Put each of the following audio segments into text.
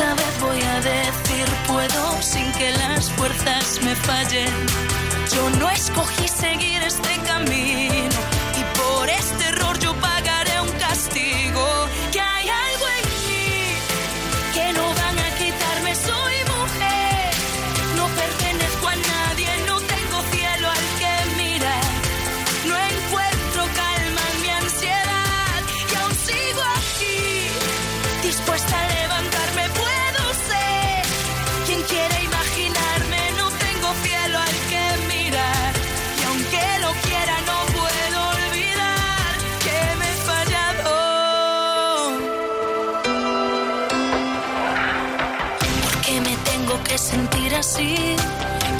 Esta vez voy a decir puedo sin que las fuerzas me fallen. Yo no escogí seguir este camino y por este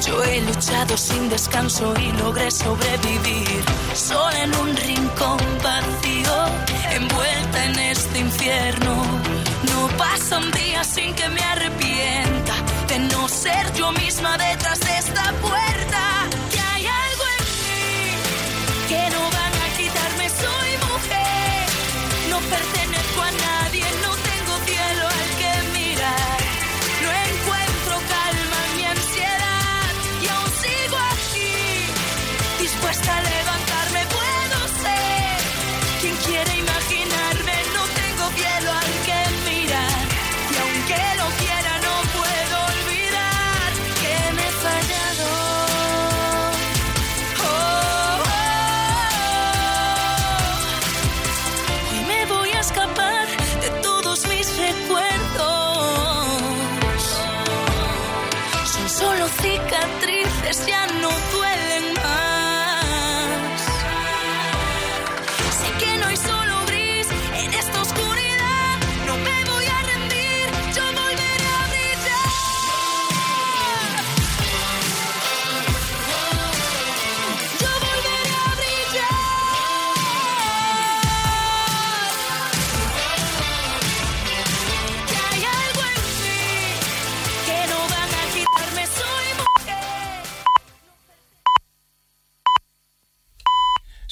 Yo he luchado sin descanso y logré sobrevivir. Sola en un rincón vacío, envuelta en este infierno. No pasa un día sin que me arrepienta de no ser yo misma detrás de esta puerta. Que hay algo en mí que no van a quitarme. Soy mujer, no pertenezco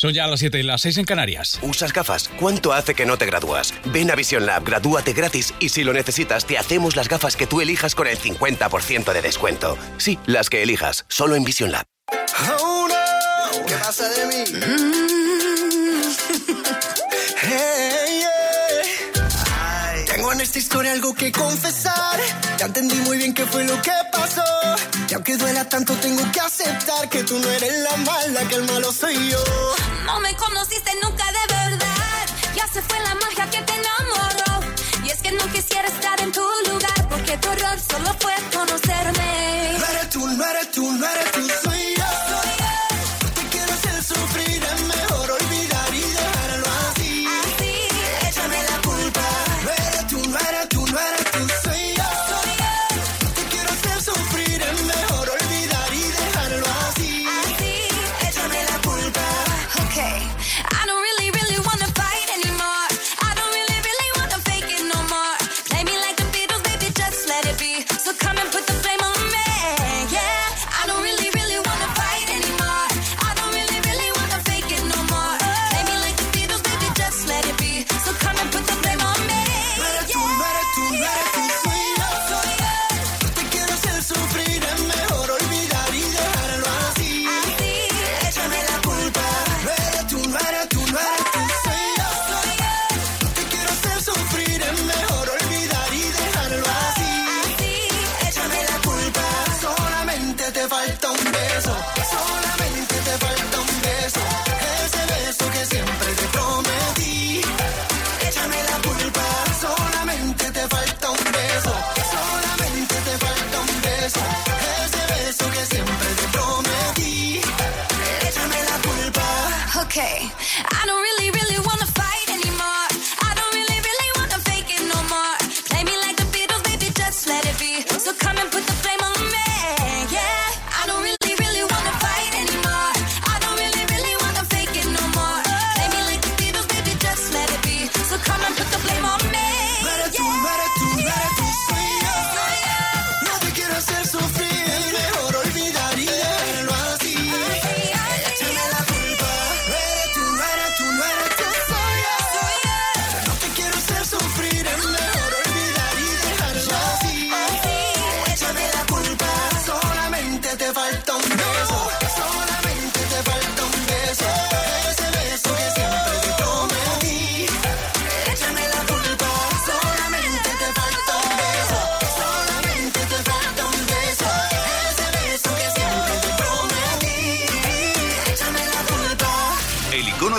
Son ya las 7 y las 6 en Canarias. ¿Usas gafas? ¿Cuánto hace que no te gradúas? Ven a Vision Lab, gradúate gratis y si lo necesitas, te hacemos las gafas que tú elijas con el 50% de descuento. Sí, las que elijas, solo en Vision Lab. Oh no, ¿qué pasa de mí? Hey, yeah. Ay, Tengo en esta historia algo que confesar. Ya entendí muy bien qué fue lo que pasó. Y aunque duela tanto, tengo que aceptar que tú no eres la mala, que el malo soy yo. No me conociste nunca de verdad. Ya se fue la magia que te enamoró. Y es que no quisiera estar en tu lugar. Porque tu error solo fue conocerme.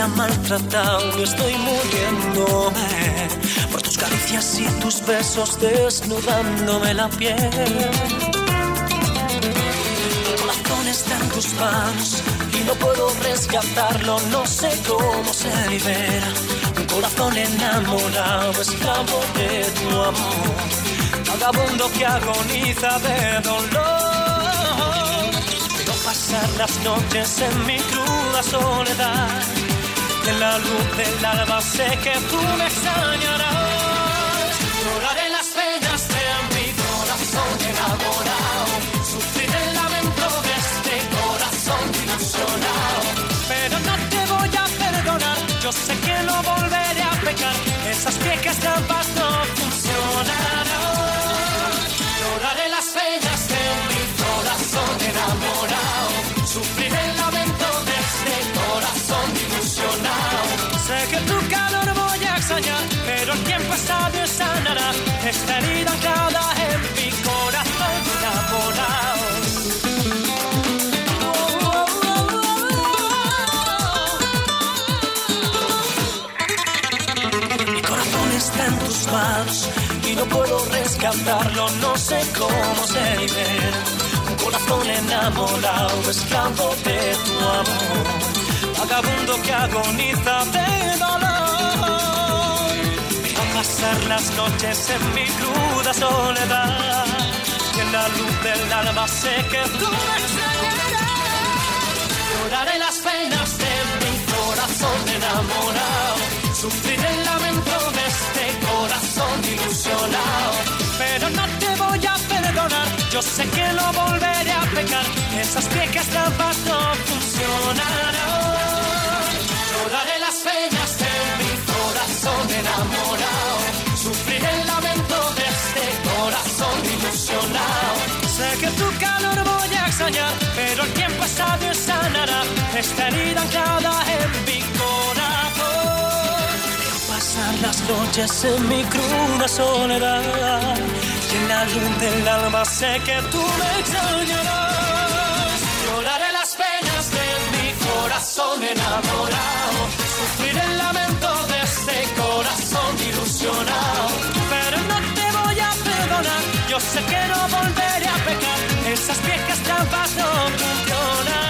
Ha maltratado y estoy muriéndome por tus caricias y tus besos desnudándome la piel. Mi corazón está en tus manos y no puedo rescatarlo, no sé cómo se libera. Un corazón enamorado, esclavo de tu amor vagabundo que agoniza de dolor. Pasar las noches en mi cruda soledad. En la luz del alba sé que tú me extrañarás. Lloraré las penas de mi corazón enamorado. Sufrir el lamento de este corazón ilusionado. Pero no te voy a perdonar. Yo sé que no volveré a pecar. Esas viejas trampas no Esta herida anclada en mi corazón enamorado. Mi corazón está en tus manos y no puedo rescatarlo, no sé cómo se libera. Un corazón enamorado, esclavo de tu amor, vagabundo que agoniza de pasar las noches en mi cruda soledad, en la luz del alma sé que tú me extrañarás. Lloraré las penas de mi corazón enamorado, sufriré el lamento de este corazón ilusionado. Pero no te voy a perdonar, yo sé que lo volveré a pecar. Esas viejas trampas no funcionarán. Lloraré las penas que tu calor voy a extrañar, pero el tiempo está de sanará esta herida anclada en mi corazón. Quiero pasar las noches en mi cruda soledad. Y en la luz del alma sé que tú me extrañarás. Lloraré las penas de mi corazón enamorado. Sufriré el lamento de este corazón ilusionado. Pero no te voy a perdonar. Yo sé que no volveré Esas viejas trampas no funcionarán.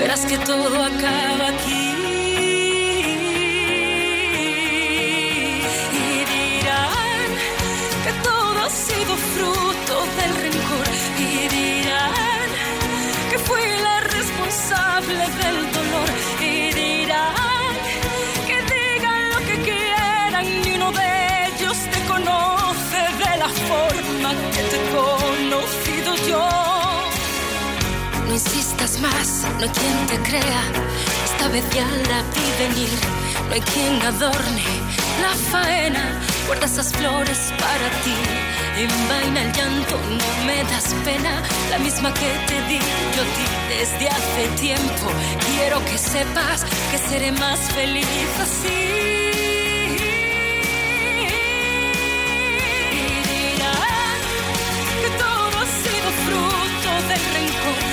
verás que todo acaba aquí. Más, no hay quien te crea. Esta vez ya la vi venir. No hay quien adorne la faena. Guarda esas flores para ti. Envaina el llanto, no me das pena. La misma que te di yo ti desde hace tiempo. Quiero que sepas que seré más feliz así. Del rencor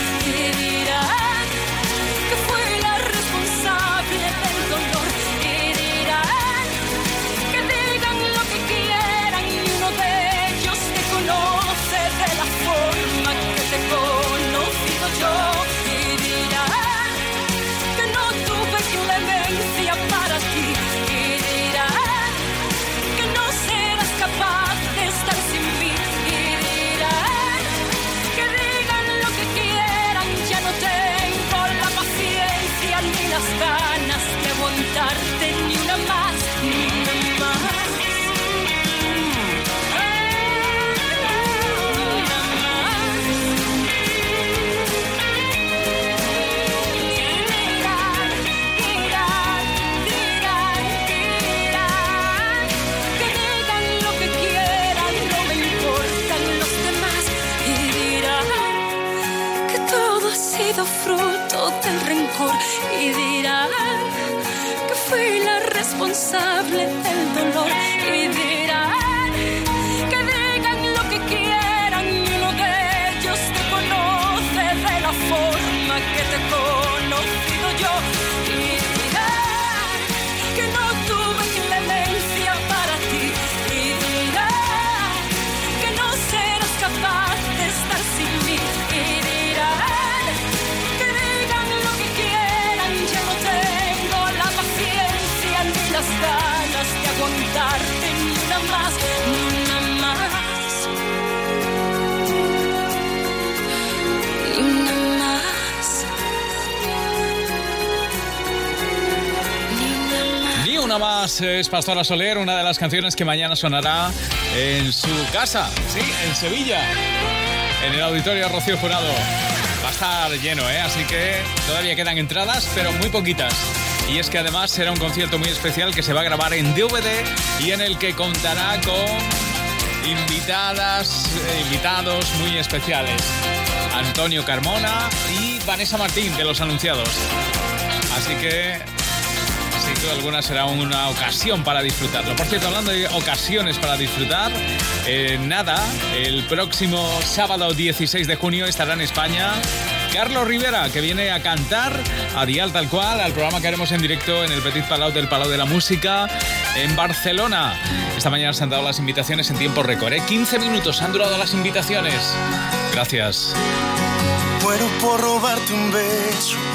sido fruto del rencor y dirán que fui la responsable del dolor y dirán una más es Pastora Soler, una de las canciones que mañana sonará en su casa, sí, en Sevilla, en el auditorio Rocío Jurado. Va a estar lleno, ¿eh? Así que todavía quedan entradas, pero muy poquitas. Y es que además será un concierto muy especial que se va a grabar en DVD y en el que contará con invitadas, eh, invitados muy especiales. Antonio Carmona y Vanessa Martín de Los Anunciados. Así que duda alguna será una ocasión para disfrutarlo. Por cierto, hablando de ocasiones para disfrutar, eh, nada, el próximo sábado 16 de junio estará en España Carlos Rivera, que viene a cantar a Dial Tal Cual, al programa que haremos en directo en el Petit Palau del Palau de la Música en Barcelona. Esta mañana se han dado las invitaciones en tiempo récord, ¿eh? 15 minutos han durado las invitaciones. Gracias. Muero por robarte un beso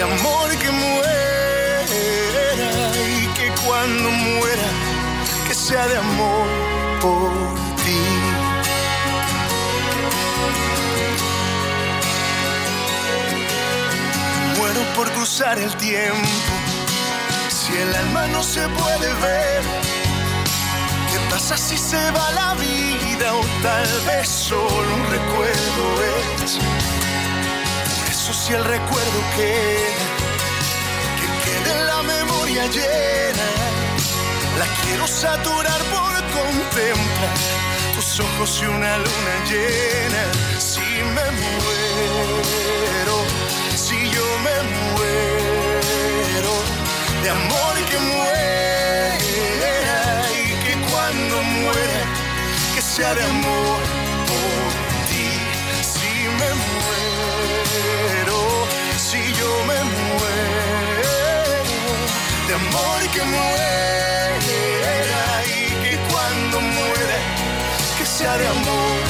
de amor que muera y que cuando muera, que sea de amor por ti. Muero por cruzar el tiempo. Si el alma no se puede ver, ¿qué pasa si se va la vida o tal vez solo un recuerdo es? Si el recuerdo queda, que quede la memoria llena, la quiero saturar por contemplar tus ojos y una luna llena. Si me muero, si yo me muero, de amor que muera y que cuando muera, que sea de amor me muero, si yo me muero, de amor que muera y que cuando muera, que sea de amor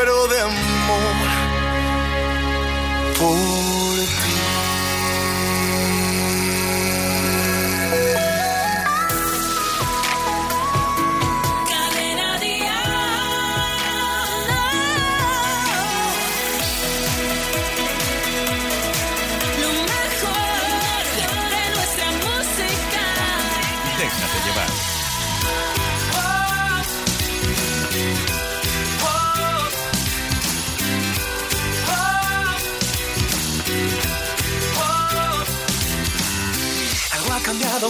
muero de amor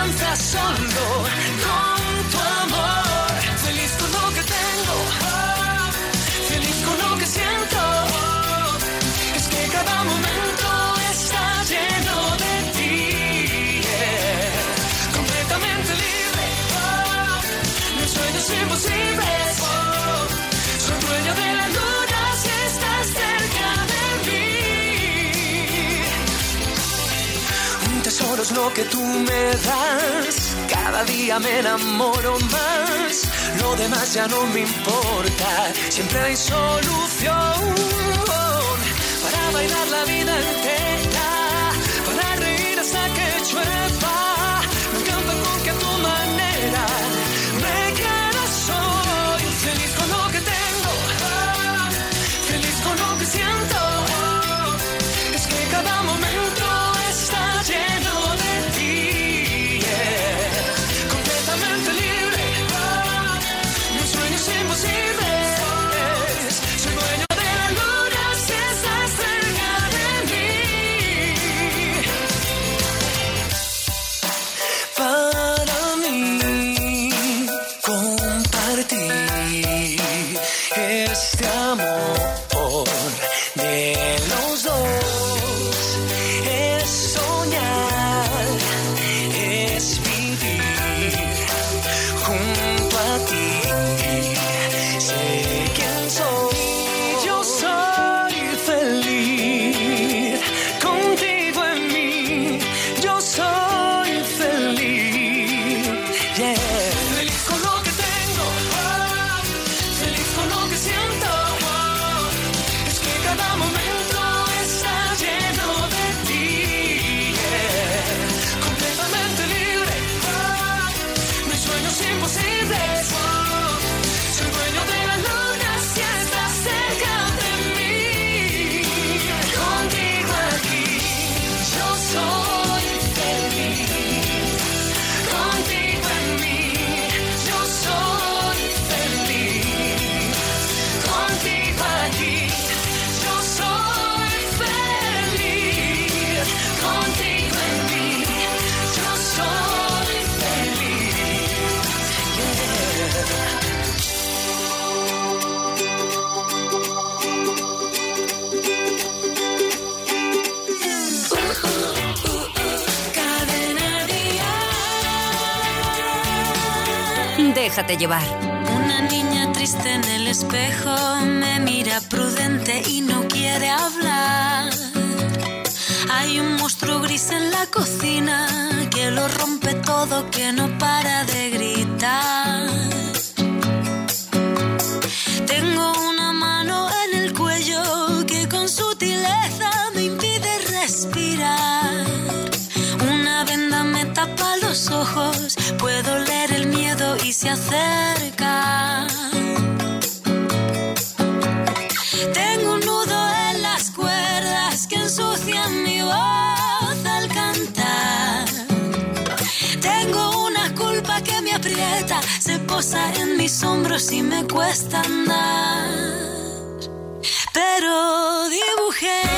Porque a mí me alcanza solo con tu amor. Es lo que tú me das. Cada día me enamoro más. Lo demás ya no me importa. Siempre hay solución para bailar la vida entera. dejarte llevar. Una niña triste en el espejo me mira prudente y no quiere hablar. Hay un monstruo gris en la cocina que lo rompe todo, que no cuesta andar, pero dibujé.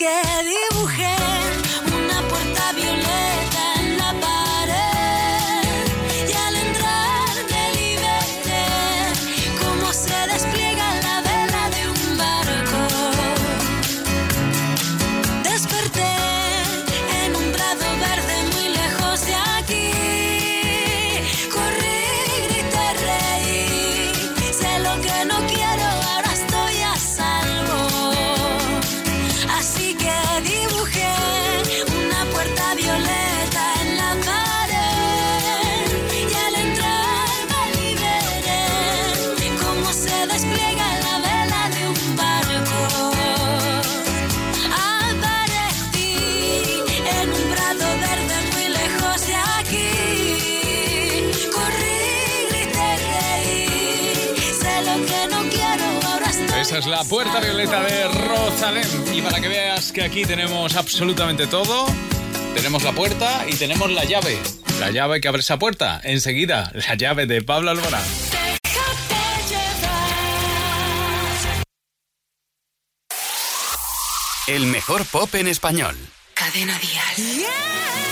que dibujé. es La Puerta Violeta de Rosalén. Y para que veas que aquí tenemos absolutamente todo, tenemos la puerta y tenemos la llave. La llave que abre esa puerta. Enseguida, la llave de Pablo Alborán. El mejor pop en español. Cadena Díaz. Yeah.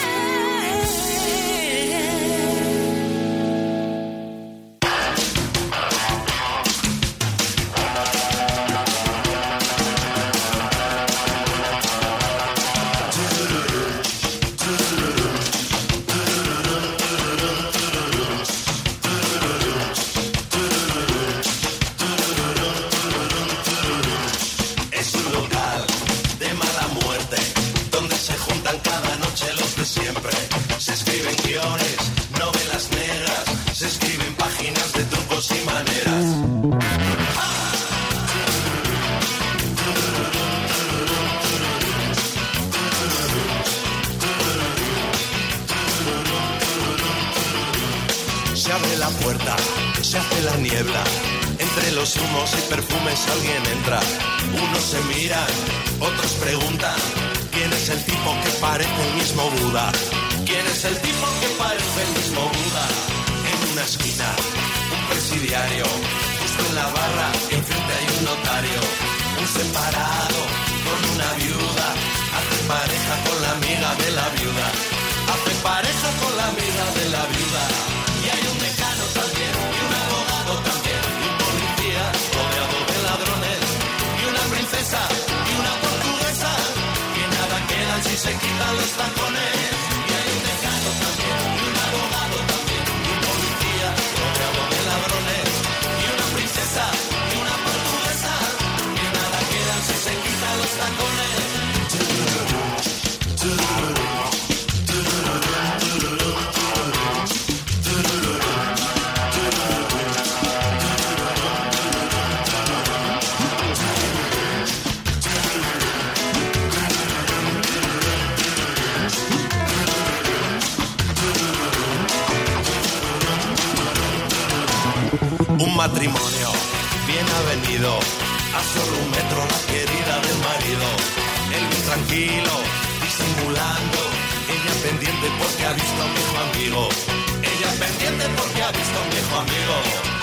muchos humos y perfumes alguien entra. Unos se miran, otros preguntan, ¿quién es el tipo que parece el mismo Buda? ¿Quién es el tipo que parece el mismo Buda? En una esquina, un presidiario, justo en la barra, enfrente hay un notario, un separado con una viuda, hace pareja con la amiga de la viuda, hace pareja con la amiga de la viuda. Matrimonio bien avenido, a solo un metro la querida del marido. Él muy tranquilo, disimulando, ella pendiente porque ha visto a un viejo amigo. Ella pendiente porque ha visto a un viejo amigo.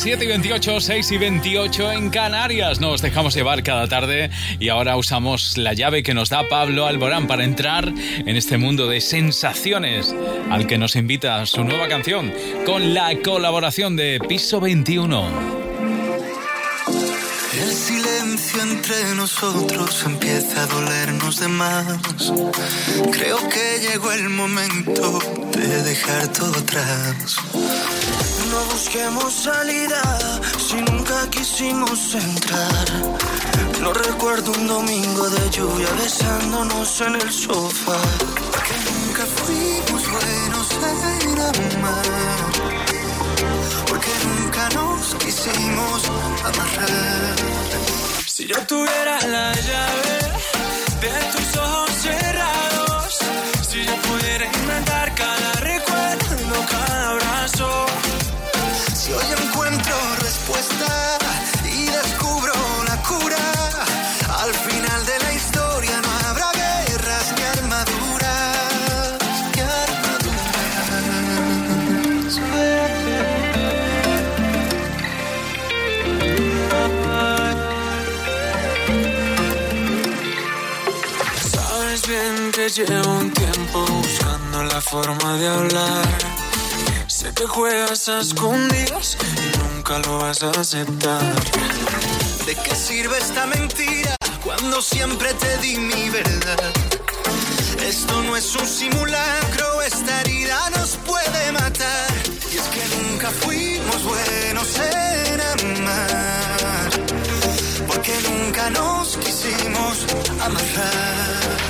7 y 28, 6 y 28 en Canarias. Nos dejamos llevar cada tarde y ahora usamos la llave que nos da Pablo Alborán para entrar en este mundo de sensaciones al que nos invita su nueva canción con la colaboración de Piso 21. El silencio entre nosotros empieza a dolernos de más. Creo que llegó el momento de dejar todo atrás. Busquemos salida si nunca quisimos entrar. No recuerdo un domingo de lluvia besándonos en el sofá. Que nunca fuimos buenos en amar. Porque nunca nos quisimos amarrar. Si yo tuviera la llave de tus ojos cerrados, si yo pudiera inventar cada recuerdo, cada abrazo, y descubro la cura, al final de la historia no habrá guerras ni armaduras, sabes bien que llevo un tiempo buscando la forma de hablar. Sé que juegas a escondidas nunca lo vas a aceptar. ¿De qué sirve esta mentira cuando siempre te di mi verdad? Esto no es un simulacro, esta herida nos puede matar. Y es que nunca fuimos buenos en amar, porque nunca nos quisimos amarrar.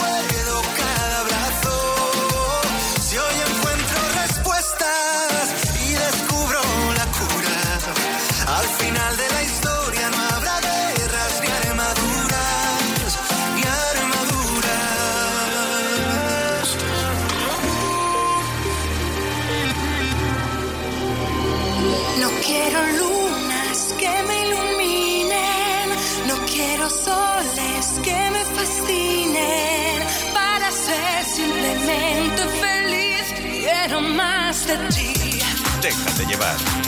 Déjate llevar.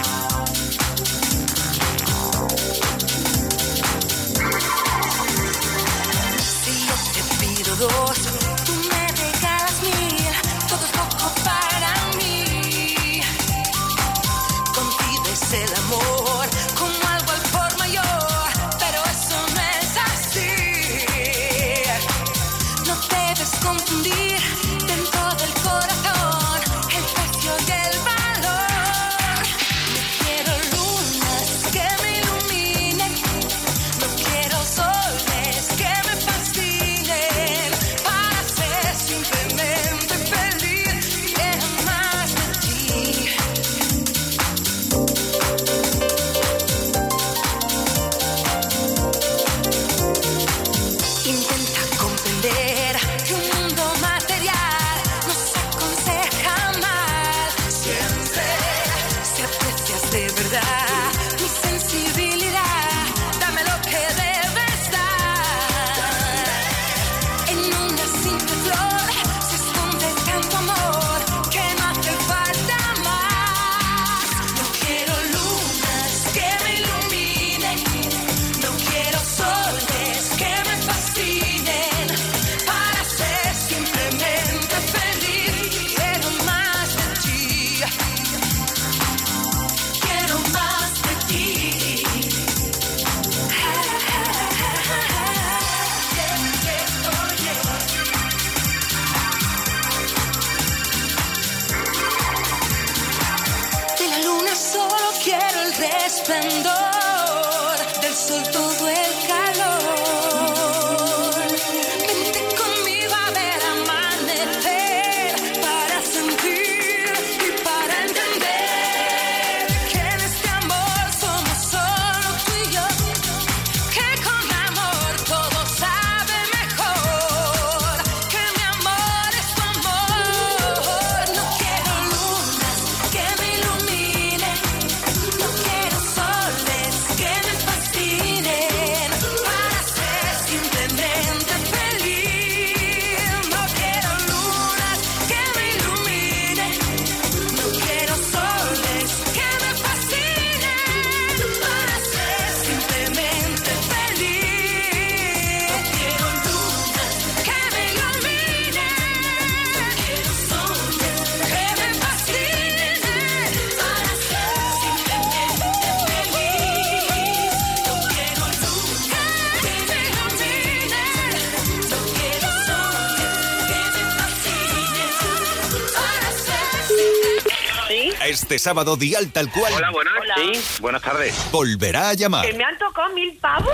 Este sábado Dial tal cual Hola, buenas. Sí, buenas tardes. volverá a llamar ¿Que me han tocado mil pavos?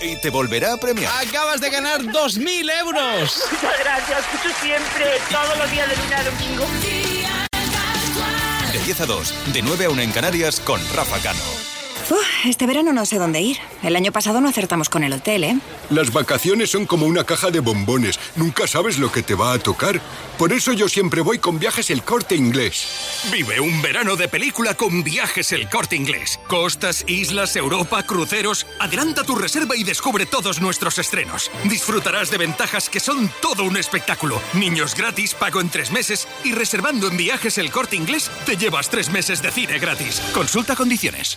y te volverá a premiar. Acabas de ganar 2.000 euros. Muchas gracias, escucho siempre, todos los días de lunes a domingo. De 10 a 2, de 9 a 1 en Canarias con Rafa Cano. Uf, este verano no sé dónde ir. El año pasado no acertamos con el hotel, ¿eh? Las vacaciones son como una caja de bombones. Nunca sabes lo que te va a tocar. Por eso yo siempre voy con viajes el corte inglés. Vive un verano de película con viajes el corte inglés. Costas, islas, Europa, cruceros. Adelanta tu reserva y descubre todos nuestros estrenos. Disfrutarás de ventajas que son todo un espectáculo. Niños gratis, pago en tres meses y reservando en viajes el corte inglés te llevas tres meses de cine gratis. Consulta condiciones.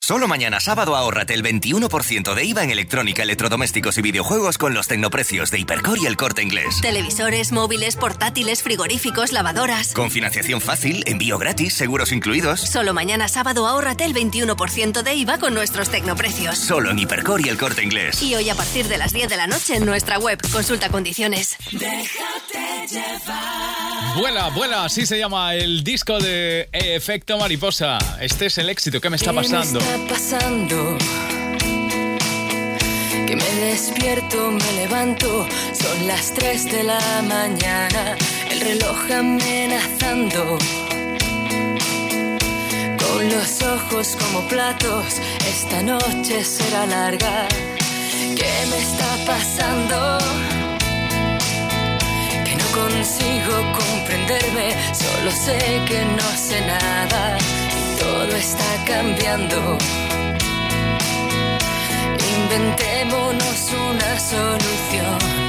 Solo mañana sábado ahórrate el 21% de IVA en electrónica, electrodomésticos y videojuegos con los tecnoprecios de Hipercor y el corte inglés. Televisores, móviles, portátiles, frigoríficos, lavadoras. Con financiación fácil, envío gratis, seguros incluidos. Solo mañana sábado ahórrate el 21% de IVA con nuestros tecnoprecios. Solo en Hipercor y el corte inglés. Y hoy a partir de las 10 de la noche en nuestra web. Consulta condiciones. Déjate llevar. Vuela, vuela, así se llama el disco de Efecto Mariposa. Este es el éxito. ¿Qué me está ¿Qué me pasando? Pasando? Que me despierto, me levanto, son las 3 de la mañana, el reloj amenazando. Con los ojos como platos, esta noche será larga. ¿Qué me está pasando? Que no consigo comprenderme, solo sé que no sé nada todo está cambiando. Inventémonos una solución.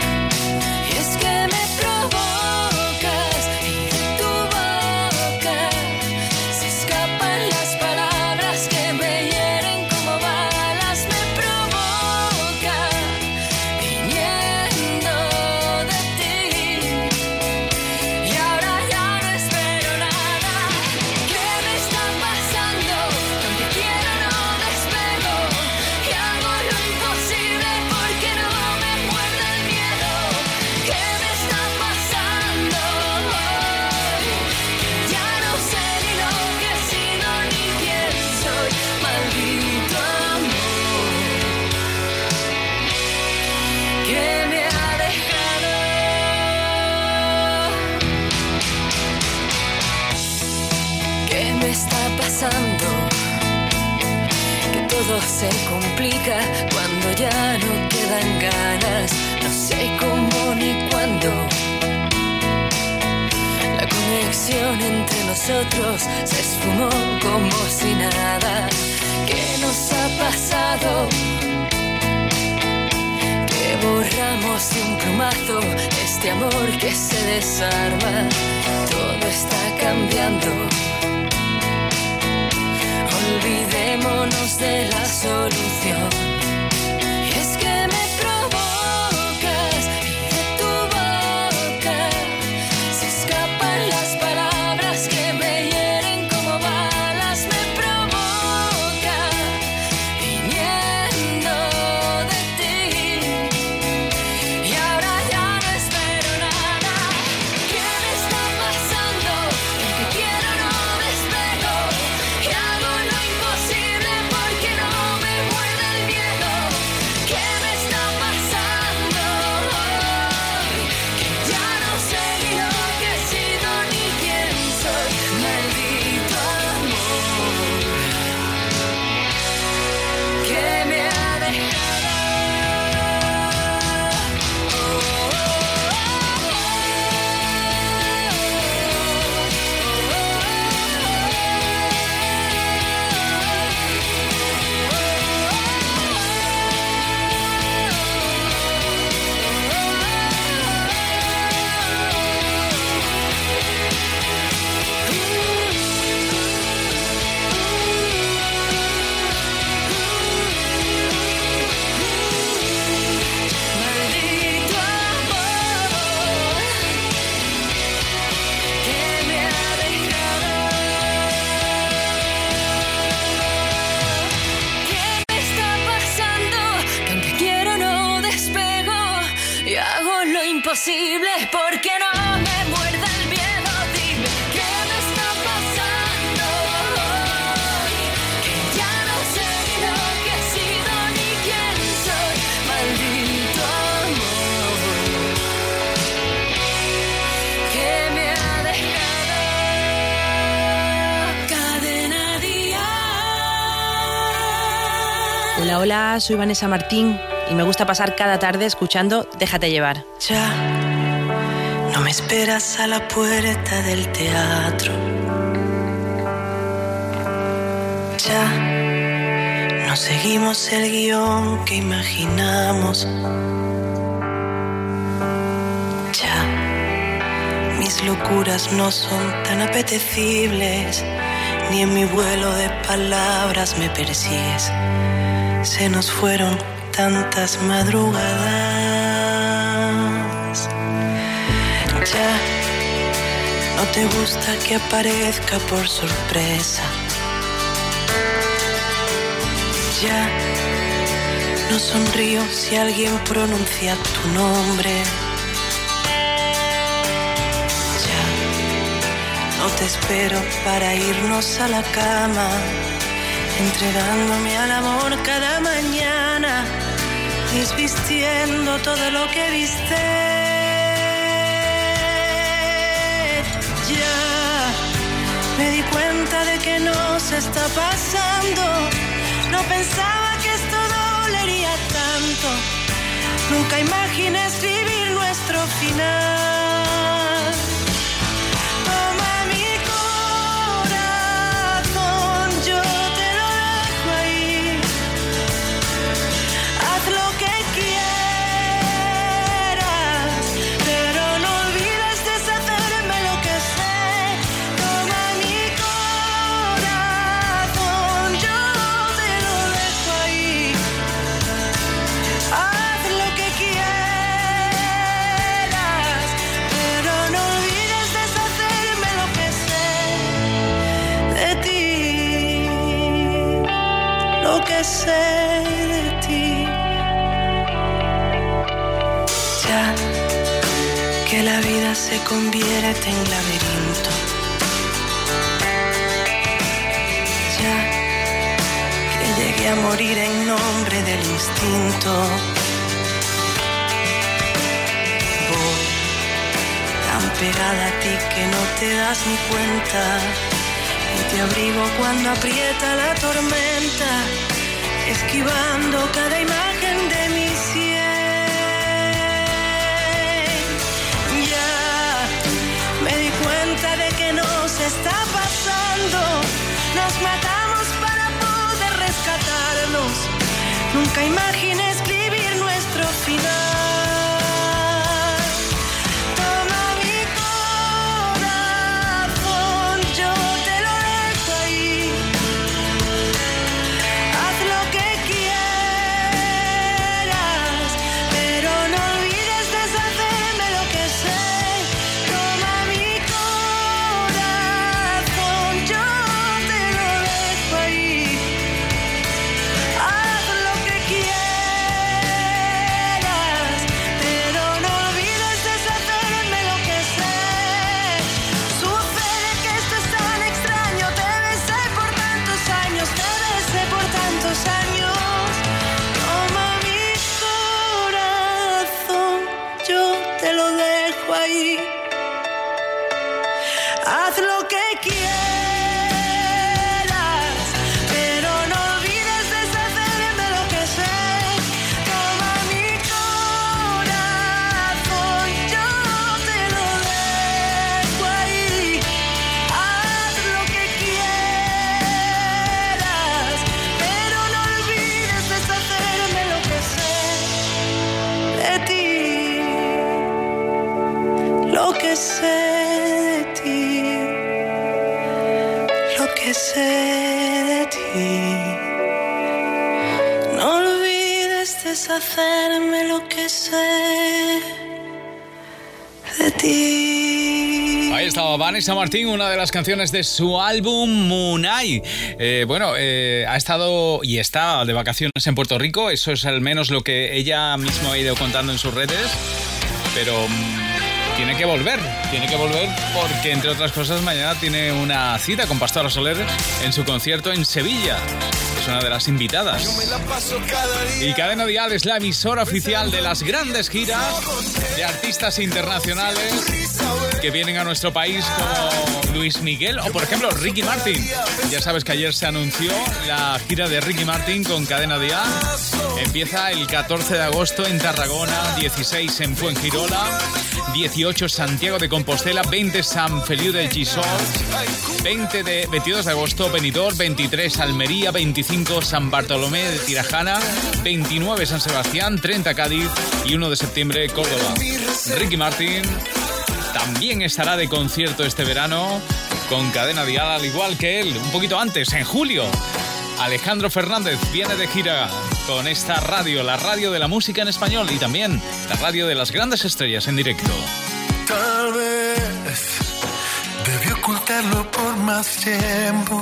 Soy Vanessa Martín y me gusta pasar cada tarde escuchando Déjate llevar. Ya no me esperas a la puerta del teatro. Ya no seguimos el guion que imaginamos. Ya mis locuras no son tan apetecibles, ni en mi vuelo de palabras me persigues. Se nos fueron tantas madrugadas. Ya no te gusta que aparezca por sorpresa. Ya no sonrío si alguien pronuncia tu nombre. Ya no te espero para irnos a la cama, entregándome al amor cada mañana, desvistiendo todo lo que viste. Ya me di cuenta de que nos está pasando. No pensaba que esto dolería tanto. Nunca imaginé escribir nuestro final. Se convierte en laberinto. Ya que llegué a morir en nombre del instinto. Voy tan pegada a ti que no te das ni cuenta. Y te abrigo cuando aprieta la tormenta, esquivando cada imagen Nos matamos para poder rescatarnos. Nunca imaginé escribir nuestro final. Vanessa Martín, una de las canciones de su álbum Munay. Eh, bueno, eh, ha estado y está de vacaciones en Puerto Rico, eso es al menos lo que ella misma ha ido contando en sus redes. pero mm, tiene que volver, tiene que volver porque entre otras cosas mañana tiene una cita con Pastora Soler en su concierto en Sevilla. Una de las invitadas. Y Cadena Dial es la emisora oficial de las grandes giras de artistas internacionales que vienen a nuestro país como Luis Miguel o por ejemplo Ricky Martin. Ya sabes que ayer se anunció la gira de Ricky Martin con Cadena Dial. Empieza el 14 de agosto en Tarragona, 16 en Fuengirola, 18 Santiago de Compostela, 20 San Feliu de Gisors, 20 de 22 de agosto Benidorm, 23 Almería, 25 San Bartolomé de Tirajana, 29 San Sebastián, 30 Cádiz y 1 de septiembre Córdoba. Ricky Martin también estará de concierto este verano con cadena dial al igual que él, un poquito antes, en julio. Alejandro Fernández viene de gira con esta radio, la radio de la música en español y también la radio de las grandes estrellas en directo. Tal vez debí ocultarlo por más tiempo.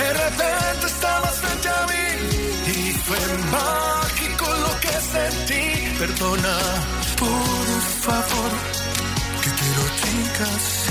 De repente estabas frente a mí y fue mágico lo que sentí. Perdona, por favor, que te lo diga así.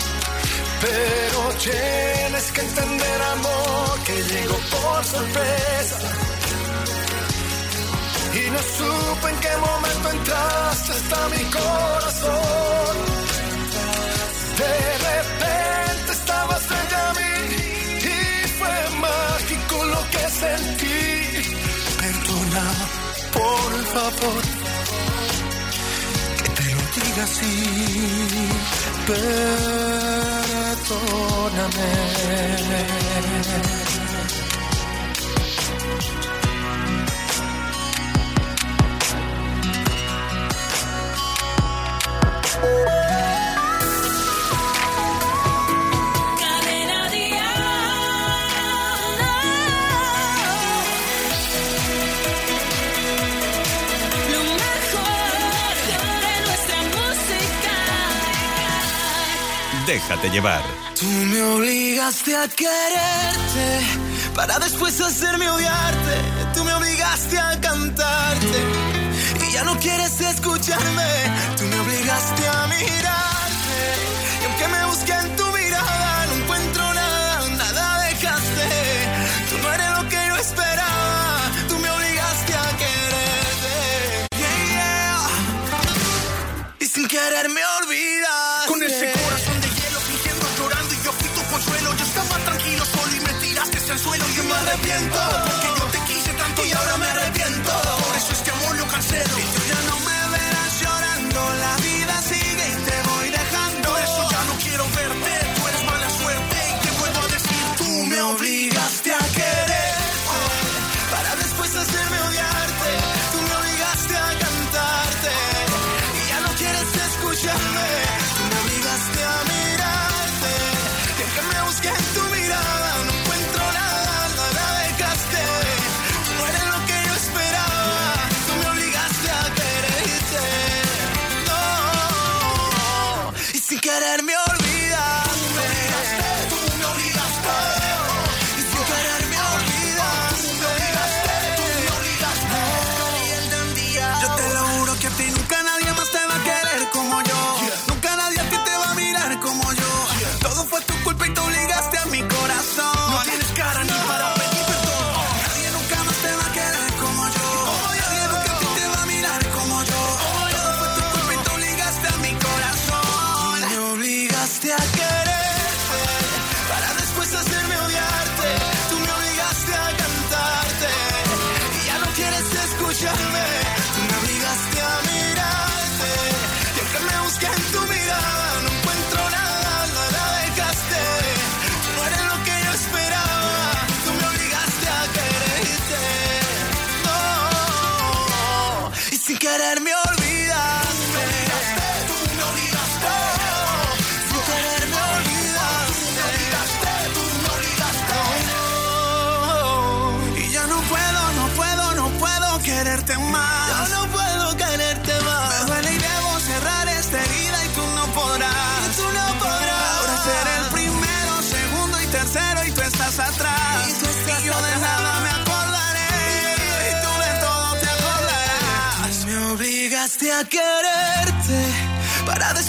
Pero tienes que entender, amor, que llegó por sorpresa. Y no supe en qué momento entraste hasta mi corazón. De repente estabas frente a mí y fue mágico lo que sentí. Perdona, por favor, así. Perdóname. Déjate llevar. Tú me obligaste a quererte para después hacerme odiarte. Tú me obligaste a cantarte y ya no quieres escucharme. Tú me obligaste a mirarte y aunque me busque momento.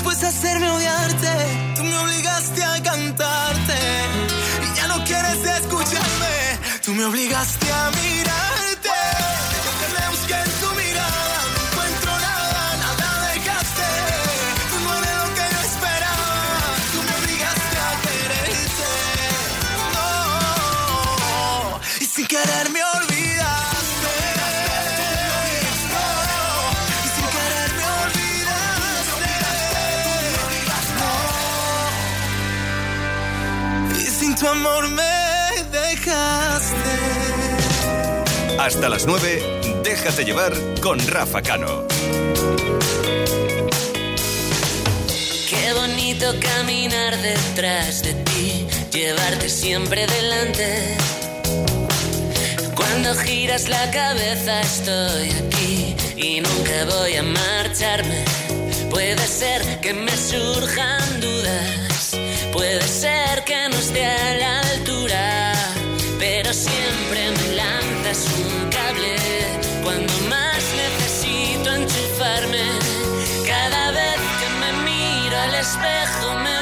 dispuesta a hacerme odiarte. Tú me obligaste a cantarte y ya no quieres escucharme. Tú me obligaste a mí. Hasta las 9, déjate llevar con Rafa Cano. Qué bonito caminar detrás de ti, llevarte siempre delante. Cuando giras la cabeza estoy aquí y nunca voy a marcharme. Puede ser que me surjan dudas, puede ser que no esté a la altura, pero siempre me es un cable. Cuando más necesito enchufarme, cada vez que me miro al espejo me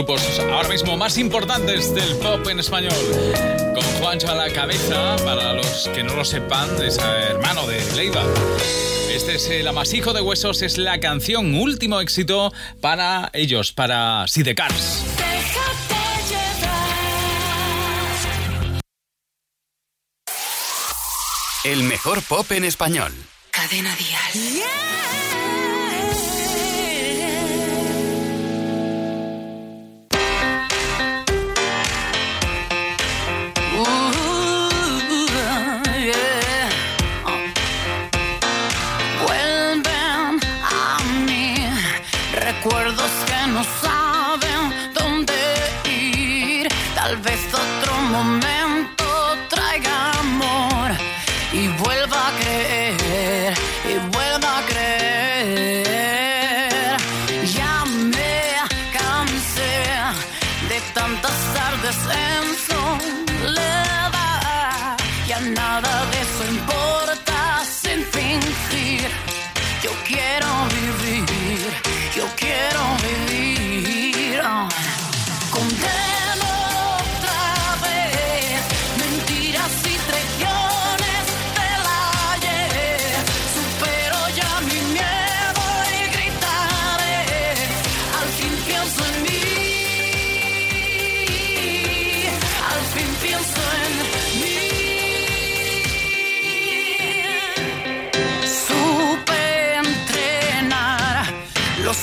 grupos ahora mismo más importantes del pop en español. Con Juancho a la cabeza, para los que no lo sepan, es hermano de Leiva. Este es el amasijo de huesos, es la canción último éxito para ellos, para Sidecars. El mejor pop en español. Cadena Díaz.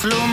Lo